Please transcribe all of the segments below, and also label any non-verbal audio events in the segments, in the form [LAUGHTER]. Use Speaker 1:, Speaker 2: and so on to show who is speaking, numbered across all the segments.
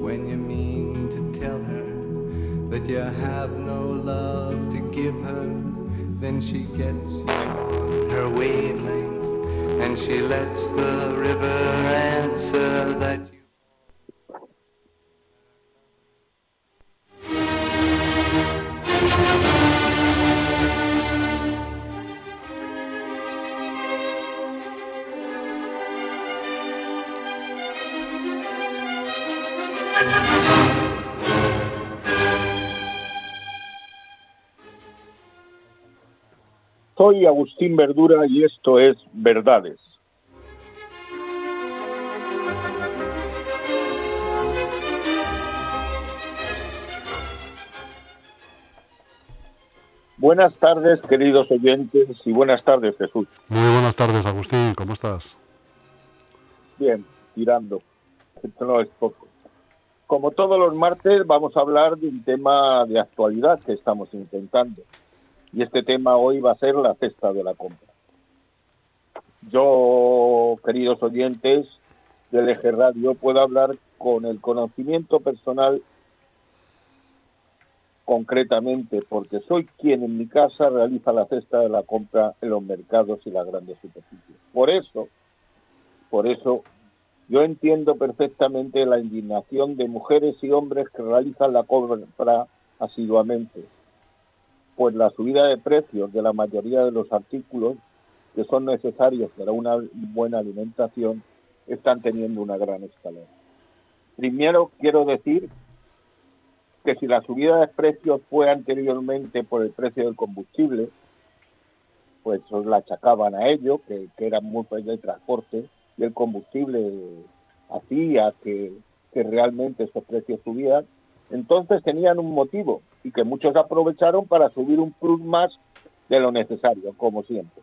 Speaker 1: when you mean to tell her that you have no love to give her, then she gets you her wavelength. And she lets the river answer that you.
Speaker 2: Soy Agustín Verdura y esto es Verdades. Buenas tardes, queridos oyentes, y buenas tardes, Jesús.
Speaker 3: Muy buenas tardes, Agustín, ¿cómo estás?
Speaker 2: Bien, tirando. Esto no es poco. Como todos los martes, vamos a hablar de un tema de actualidad que estamos intentando. Y este tema hoy va a ser la cesta de la compra. Yo, queridos oyentes del Eje Radio, puedo hablar con el conocimiento personal concretamente, porque soy quien en mi casa realiza la cesta de la compra en los mercados y las grandes superficies. Por eso, por eso, yo entiendo perfectamente la indignación de mujeres y hombres que realizan la compra asiduamente, pues la subida de precios de la mayoría de los artículos que son necesarios para una buena alimentación están teniendo una gran escalera. Primero quiero decir que si la subida de precios fue anteriormente por el precio del combustible, pues la achacaban a ello, que, que era muy de transporte, y el combustible hacía que, que realmente esos precios subieran, entonces tenían un motivo y que muchos aprovecharon para subir un plus más de lo necesario, como siempre.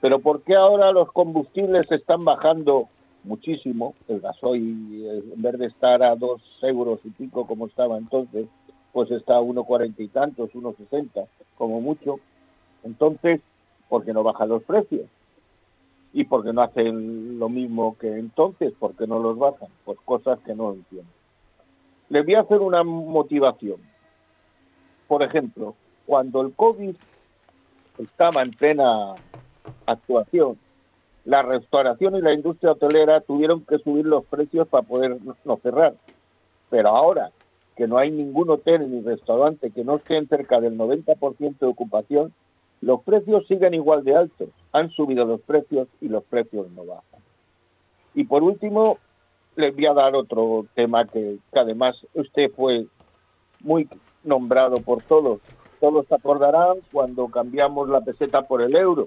Speaker 2: Pero ¿por qué ahora los combustibles están bajando muchísimo? El gasoil, en vez de estar a dos euros y pico como estaba entonces, pues está a 1,40 y tantos, 1,60 como mucho. Entonces, ¿por qué no bajan los precios? ¿Y por qué no hacen lo mismo que entonces? ¿Por qué no los bajan? Pues cosas que no entiendo. Les voy a hacer una motivación. Por ejemplo, cuando el COVID estaba en plena actuación, la restauración y la industria hotelera tuvieron que subir los precios para poder no cerrar. Pero ahora que no hay ningún hotel ni restaurante que no esté cerca del 90% de ocupación, los precios siguen igual de altos. Han subido los precios y los precios no bajan. Y por último, les voy a dar otro tema que, además usted fue muy nombrado por todos. Todos acordarán cuando cambiamos la peseta por el euro.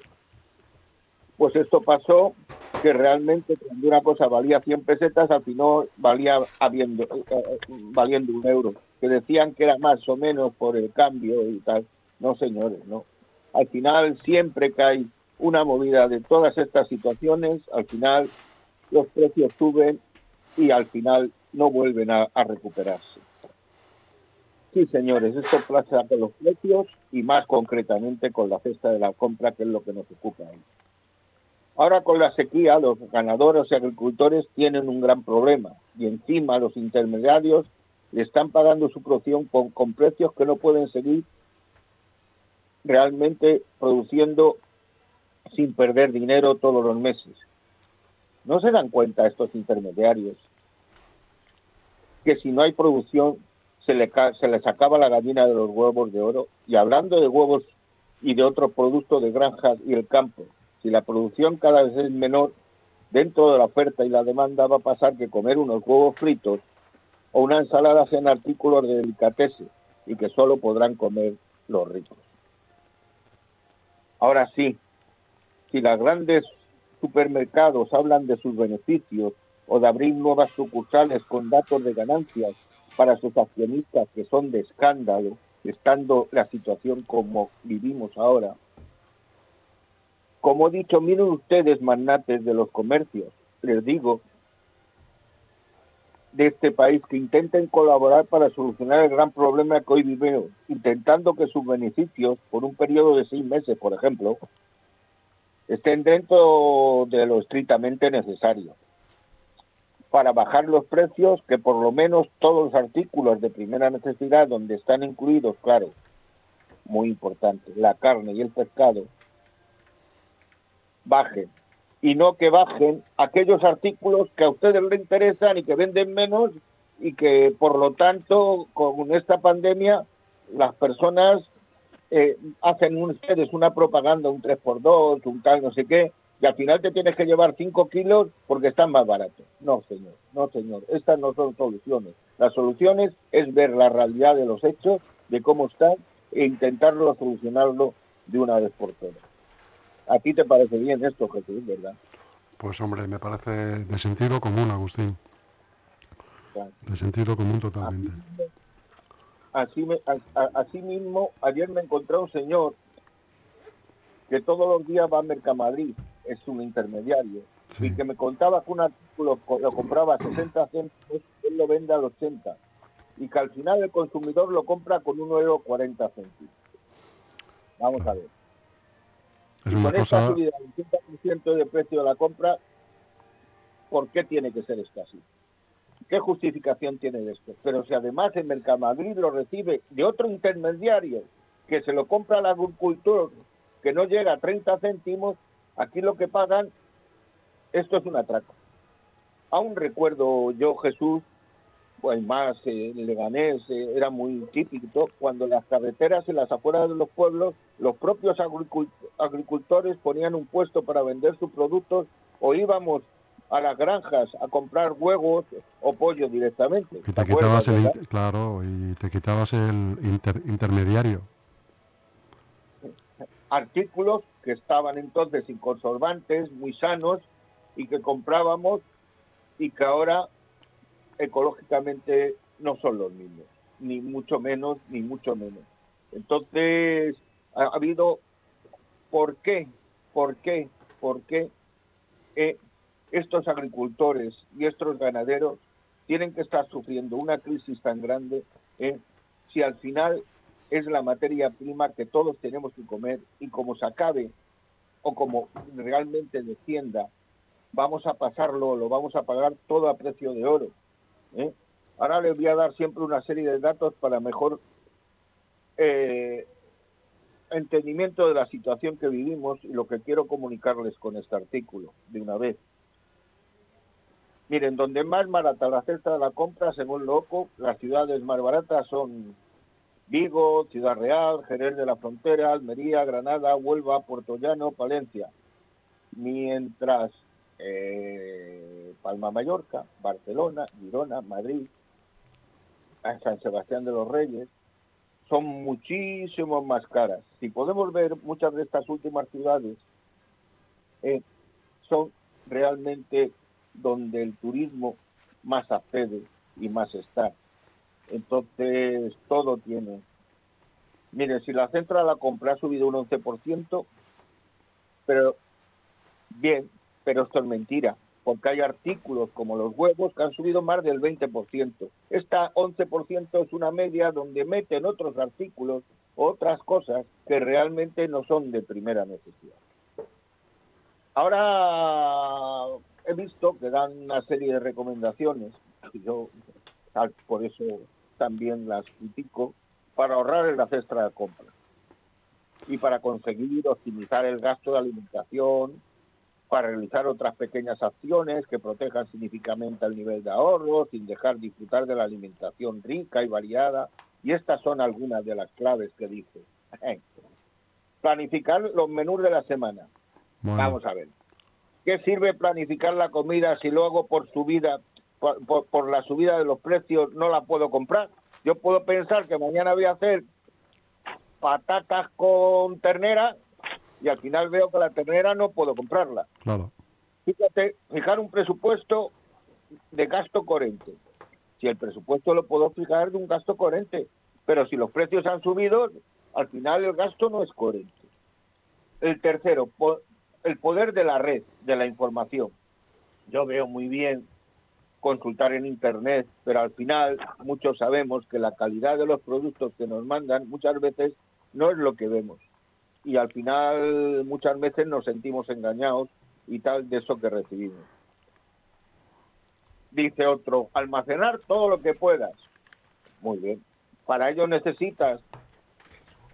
Speaker 2: Pues esto pasó que realmente cuando una cosa valía 100 pesetas, al final valía habiendo, eh, eh, valiendo un euro. Que decían que era más o menos por el cambio y tal. No, señores, no. Al final, siempre que hay una movida de todas estas situaciones, al final los precios suben y al final no vuelven a, recuperarse. Sí, señores, esto pasa con los precios y más concretamente con la cesta de la compra, que es lo que nos ocupa. Ahora con la sequía, los ganadores y agricultores tienen un gran problema y encima los intermediarios le están pagando su producción con precios que no pueden seguir realmente produciendo sin perder dinero todos los meses. ¿No se dan cuenta estos intermediarios que si no hay producción se, le, se les acaba la gallina de los huevos de oro? Y hablando de huevos y de otros productos de granjas y el campo, si la producción cada vez es menor, dentro de la oferta y la demanda va a pasar que comer unos huevos fritos o una ensalada sean artículos de delicatessen y que solo podrán comer los ricos. Ahora sí, si las grandes supermercados hablan de sus beneficios o de abrir nuevas sucursales con datos de ganancias para sus accionistas que son de escándalo, estando la situación como vivimos ahora. Como he dicho, miren ustedes, magnates de los comercios, les digo, de este país que intenten colaborar para solucionar el gran problema que hoy vivimos, intentando que sus beneficios, por un periodo de seis meses, por ejemplo, estén dentro de lo estrictamente necesario para bajar los precios, que por lo menos todos los artículos de primera necesidad donde están incluidos, claro, muy importante, la carne y el pescado, bajen. Y no que bajen aquellos artículos que a ustedes les interesan y que venden menos y que por lo tanto con esta pandemia las personas eh, hacen ustedes una propaganda, un 3x2, un tal no sé qué, y al final te tienes que llevar 5 kilos porque están más baratos. No, señor, no, señor. Estas no son soluciones. Las soluciones es ver la realidad de los hechos, de cómo están, e intentarlo solucionarlo de una vez por todas. ¿A ti te parece bien esto, Jesús, verdad?
Speaker 3: Pues hombre, me parece de sentido común, Agustín. De sentido común totalmente.
Speaker 2: Así, así mismo, ayer me encontré un señor que todos los días va a Mercamadrid es un intermediario, y que me contaba que un artículo lo compraba a 60 céntimos, él lo vende al 80, y que al final el consumidor lo compra con un euro 40 céntimos. Vamos a ver. y con esta subida del 50% de precio de la compra, ¿por qué tiene que ser esto así? ¿Qué justificación tiene esto? Pero si además en Mercamadrid lo recibe de otro intermediario que se lo compra al agricultor que no llega a 30 céntimos, Aquí lo que pagan, esto es un atraco. Aún recuerdo yo, Jesús, pues más eh, Leganés, eh, era muy típico, cuando las carreteras en las afueras de los pueblos, los propios agricultores ponían un puesto para vender sus productos o íbamos a las granjas a comprar huevos o pollo directamente.
Speaker 3: te quitabas el, claro, y te quitabas el intermediario
Speaker 2: artículos que estaban entonces inconservantes, muy sanos y que comprábamos y que ahora ecológicamente no son los mismos, ni mucho menos, ni mucho menos. Entonces, ha, habido, ¿por qué? ¿Por qué? ¿Por qué eh, estos agricultores y estos ganaderos tienen que estar sufriendo una crisis tan grande eh, si al final es la materia prima que todos tenemos que comer y como se acabe o como realmente descienda, vamos a pasarlo, lo vamos a pagar todo a precio de oro. ¿eh? Ahora les voy a dar siempre una serie de datos para mejor eh, entendimiento de la situación que vivimos y lo que quiero comunicarles con este artículo de una vez. Miren, donde más barata la cesta de la compra, según Loco, las ciudades más baratas son Vigo, Ciudad Real, Jerez de la Frontera, Almería, Granada, Huelva, Puerto Llano, Palencia. Mientras eh, Palma Mallorca, Barcelona, Girona, Madrid, San Sebastián de los Reyes, son muchísimo más caras. Si podemos ver, muchas de estas últimas ciudades eh, son realmente donde el turismo más accede y más está. Entonces, todo tiene. Mire, si la central la compra ha subido un 11%, pero bien, pero esto es mentira, porque hay artículos como los huevos que han subido más del 20%. Esta 11% es una media donde meten otros artículos, otras cosas que realmente no son de primera necesidad. Ahora he visto que dan una serie de recomendaciones, y yo por eso también las critico, para ahorrar en la cesta de compra y para conseguir optimizar el gasto de alimentación, para realizar otras pequeñas acciones que protejan significativamente el nivel de ahorro, sin dejar disfrutar de la alimentación rica y variada. Y estas son algunas de las claves que dice. [LAUGHS] Planificar los menús de la semana. Vamos a ver. ¿Qué sirve planificar la comida si luego por subida por, la subida de los precios no la puedo comprar. Yo puedo pensar que mañana voy a hacer patatas con ternera y al final veo que la ternera no puedo comprarla.
Speaker 3: Claro.
Speaker 2: Fíjate, fijar un presupuesto de gasto corriente. Si el presupuesto lo puedo fijar de un gasto coherente, pero si los precios han subido, al final el gasto no es coherente. El tercero, el poder de la red, de la información. Yo veo muy bien consultar en Internet, pero al final muchos sabemos que la calidad de los productos que nos mandan muchas veces no es lo que vemos. Y al final muchas veces nos sentimos engañados y tal de eso que recibimos. Dice otro, almacenar todo lo que puedas. Muy bien. Para ello necesitas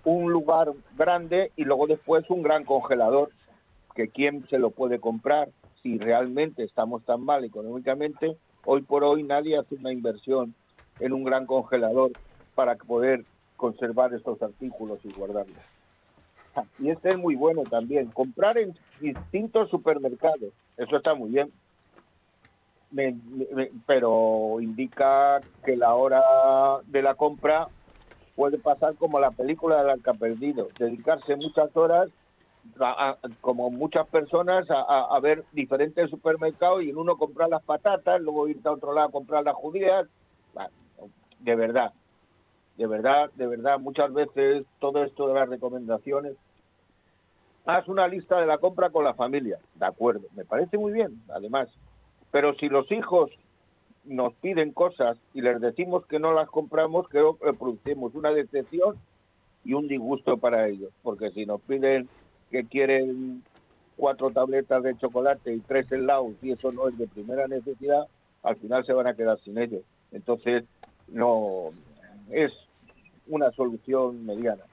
Speaker 2: un lugar grande y luego después un gran congelador, que quién se lo puede comprar si realmente estamos tan mal económicamente. Hoy por hoy nadie hace una inversión en un gran congelador para poder conservar estos artículos y guardarlos. Y este es muy bueno también. Comprar en distintos supermercados, eso está muy bien. pero indica que la hora de la compra puede pasar como la película del arca perdido, dedicarse muchas horas, como muchas personas, a, ver diferentes supermercados y en uno comprar las patatas, luego irte a otro lado a comprar las judías. de verdad, de verdad, de verdad, muchas veces todo esto de las recomendaciones haz una lista de la compra con la familia. De acuerdo, me parece muy bien, además. Pero si los hijos nos piden cosas y les decimos que no las compramos, creo que producimos una decepción y un disgusto para ellos. Porque si nos piden que quieren cuatro tabletas de chocolate y tres helados y eso no es de primera necesidad, al final se van a quedar sin ellos. Entonces, no es una solución mediana.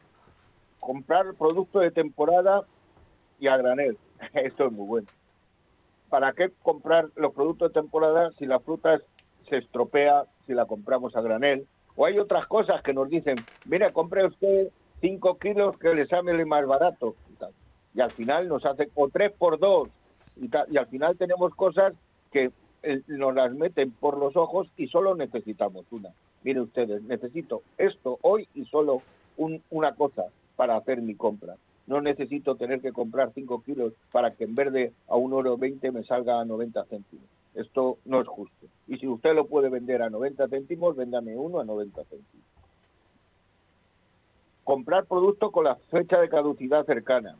Speaker 2: Comprar productos de temporada y a granel. [LAUGHS] Esto es muy bueno. ¿Para qué comprar los productos de temporada si la fruta se estropea si la compramos a granel? O hay otras cosas que nos dicen, mira, compre usted 5 kilos que le sale más barato. Y, al final nos hace, o 3 por 2. Y, al final tenemos cosas que eh, nos las meten por los ojos y solo necesitamos una. Miren ustedes, necesito esto hoy y solo una cosa para hacer mi compra no necesito tener que comprar 5 kilos para que en vez de a 1,20 me salga a 90 céntimos. Esto no es justo. Y si usted lo puede vender a 90 céntimos, véndame uno a 90 céntimos. Comprar producto con la fecha de caducidad cercana.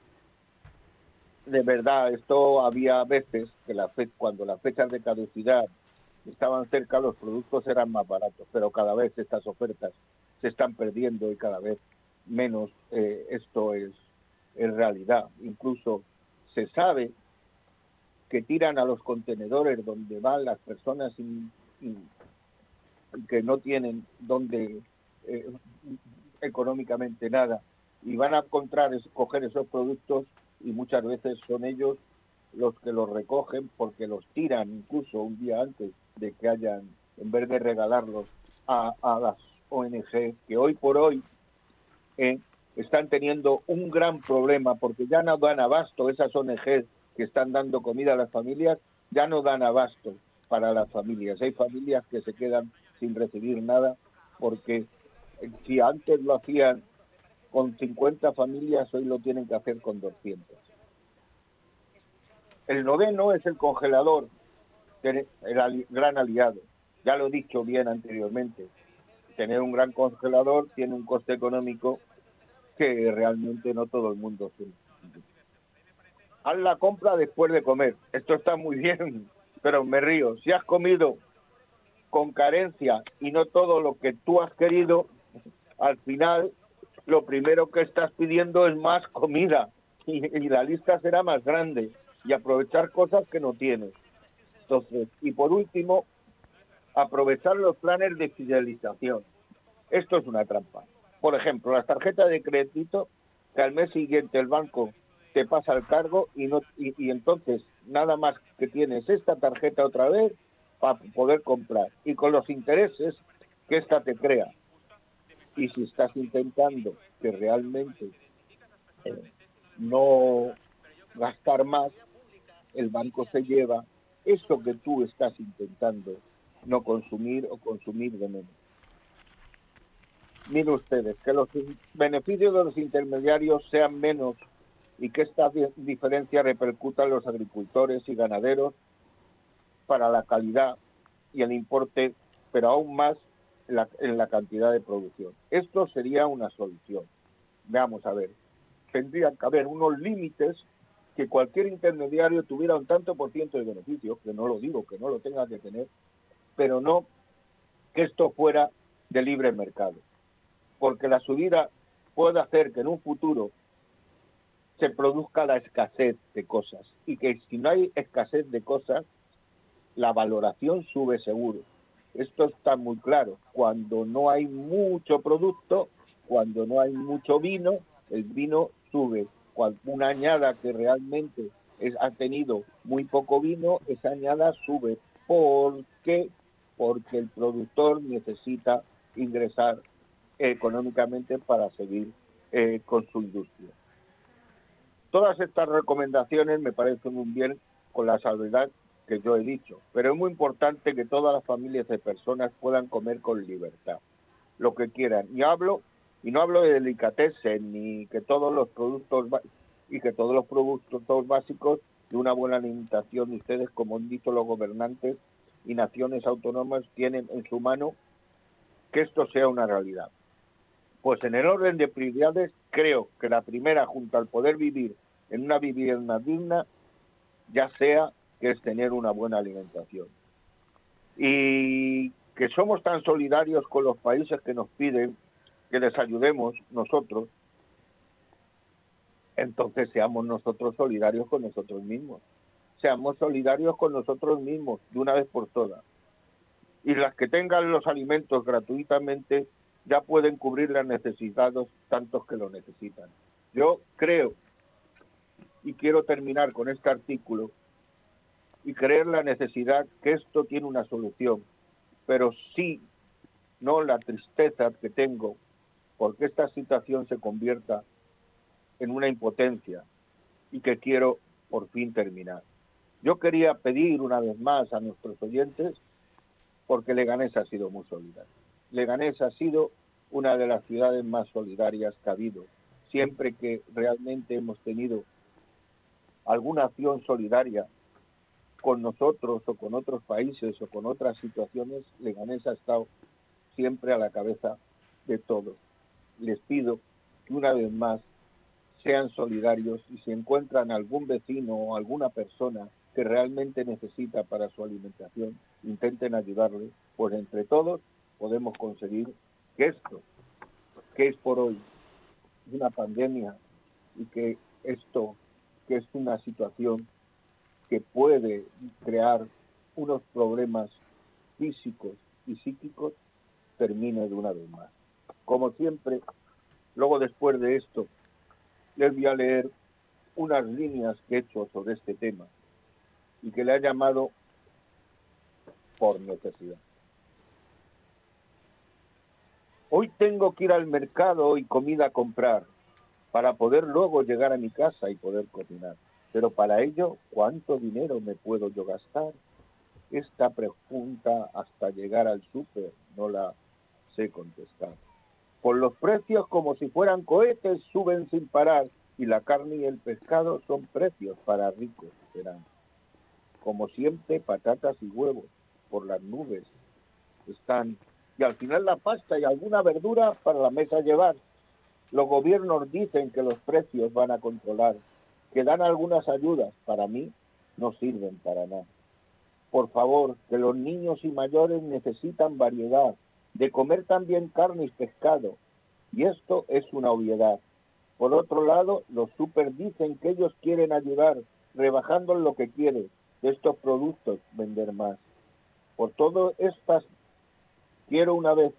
Speaker 2: De verdad, esto había veces que la cuando las fechas de caducidad estaban cerca, los productos eran más baratos, pero cada vez estas ofertas se están perdiendo y cada vez menos eh, esto es en realidad. Incluso se sabe que tiran a los contenedores donde van las personas que no tienen donde eh, económicamente nada y van a encontrar, coger esos productos y muchas veces son ellos los que los recogen porque los tiran incluso un día antes de que hayan, en vez de regalarlos a, las ONG que hoy por hoy eh, están teniendo un gran problema porque ya no dan abasto esas ONGs que están dando comida a las familias, ya no dan abasto para las familias. Hay familias que se quedan sin recibir nada porque eh, si antes lo hacían con 50 familias, hoy lo tienen que hacer con 200. El noveno es el congelador, el gran aliado. Ya lo he dicho bien anteriormente. Tener un gran congelador tiene un coste económico que realmente no todo el mundo tiene. Haz la compra después de comer. Esto está muy bien, pero me río. Si has comido con carencia y no todo lo que tú has querido, al final lo primero que estás pidiendo es más comida y, la lista será más grande y aprovechar cosas que no tienes. Entonces, y por último, aprovechar los planes de fidelización. Esto es una trampa. Por ejemplo, las tarjetas de crédito, que al mes siguiente el banco te pasa el cargo y, no, y, entonces nada más que tienes esta tarjeta otra vez para poder comprar. Y con los intereses que esta te crea. Y si estás intentando que realmente eh, no gastar más, el banco se lleva eso que tú estás intentando no consumir o consumir de menos. Miren ustedes, que los beneficios de los intermediarios sean menos y que esta diferencia repercuta en los agricultores y ganaderos para la calidad y el importe pero aún más en la, cantidad de producción. Esto sería una solución. Veamos a ver. Tendrían que haber unos límites que cualquier intermediario tuviera un tanto por ciento de beneficio, que no lo digo, que no lo tenga que tener, pero no que esto fuera de libre mercado. Porque la subida puede hacer que en un futuro se produzca la escasez de cosas y que si no hay escasez de cosas, la valoración sube seguro. Esto está muy claro. Cuando no hay mucho producto, cuando no hay mucho vino, el vino sube. Una añada que realmente ha tenido muy poco vino, esa añada sube. ¿Por qué? Porque el productor necesita ingresar económicamente para seguir eh, con su industria. Todas estas recomendaciones me parecen un bien con la salvedad que yo he dicho, pero es muy importante que todas las familias de personas puedan comer con libertad, lo que quieran. Y hablo y no hablo de delicatessen ni que todos los productos y que todos los productos básicos de una buena alimentación ustedes como han dicho los gobernantes y naciones autónomas tienen en su mano que esto sea una realidad. Pues en el orden de prioridades creo que la primera junto al poder vivir en una vivienda digna ya sea que es tener una buena alimentación. Y que somos tan solidarios con los países que nos piden que les ayudemos nosotros, entonces seamos nosotros solidarios con nosotros mismos. Seamos solidarios con nosotros mismos de una vez por todas. Y las que tengan los alimentos gratuitamente ya pueden cubrir las necesidades tantos que lo necesitan. Yo creo, y quiero terminar con este artículo, y creer la necesidad que esto tiene una solución, pero sí, no la tristeza que tengo porque esta situación se convierta en una impotencia y que quiero por fin terminar. Yo quería pedir una vez más a nuestros oyentes, porque Leganés ha sido muy solidario. Leganés ha sido una de las ciudades más solidarias que ha habido. Siempre que realmente hemos tenido alguna acción solidaria con nosotros o con otros países o con otras situaciones, Leganés ha estado siempre a la cabeza de todos. Les pido que una vez más sean solidarios y si encuentran algún vecino o alguna persona que realmente necesita para su alimentación, intenten ayudarle, pues entre todos podemos conseguir que esto, que es por hoy una pandemia y que esto, que es una situación que puede crear unos problemas físicos y psíquicos termine de una vez más. Como siempre, luego después de esto, les voy a leer unas líneas que he hecho sobre este tema y que le ha llamado por necesidad. Hoy tengo que ir al mercado y comida a comprar para poder luego llegar a mi casa y poder cocinar. Pero para ello, ¿cuánto dinero me puedo yo gastar? Esta pregunta hasta llegar al súper no la sé contestar. Por los precios como si fueran cohetes suben sin parar y la carne y el pescado son precios para ricos serán. Como siempre, patatas y huevos por las nubes están. Y al final la pasta y alguna verdura para la mesa llevar. Los gobiernos dicen que los precios van a controlar que dan algunas ayudas, para mí no sirven para nada. Por favor, que los niños y mayores necesitan variedad, de comer también carne y pescado, y esto es una obviedad. Por otro lado, los super dicen que ellos quieren ayudar, rebajando lo que quieren de estos productos, vender más. Por todo estas, quiero una vez,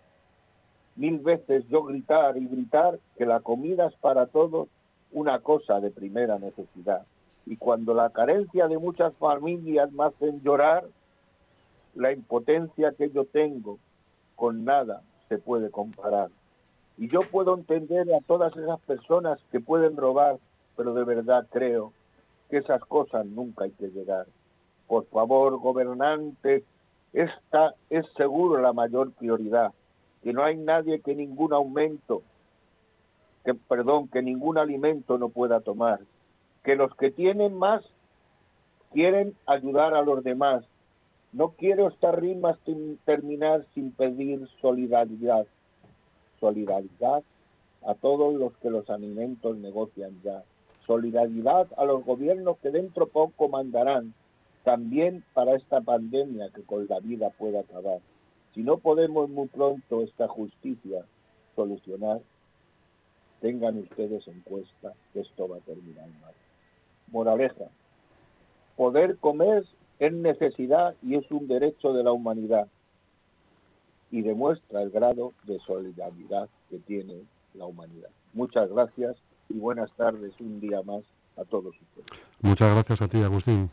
Speaker 2: mil veces yo gritar y gritar que la comida es para todos una cosa de primera necesidad. Y cuando la carencia de muchas familias me hacen llorar, la impotencia que yo tengo con nada se puede comparar. Y yo puedo entender a todas esas personas que pueden robar, pero de verdad creo que esas cosas nunca hay que llegar. Por favor, gobernantes, esta es seguro la mayor prioridad, que no hay nadie que ningún aumento que, perdón, que ningún alimento no pueda tomar, que los que tienen más quieren ayudar a los demás No quiero esta rima sin terminar sin pedir solidaridad. Solidaridad a todos los que los alimentos negocian ya. Solidaridad a los gobiernos que dentro poco mandarán, también para esta pandemia que con la vida pueda acabar. Si no podemos muy pronto esta justicia solucionar, tengan ustedes en cuenta que esto va a terminar mal. Moraleja, poder comer es necesidad y es un derecho de la humanidad y demuestra el grado de solidaridad que tiene la humanidad. Muchas gracias y buenas tardes un día más a todos ustedes.
Speaker 3: Muchas gracias a ti, Agustín.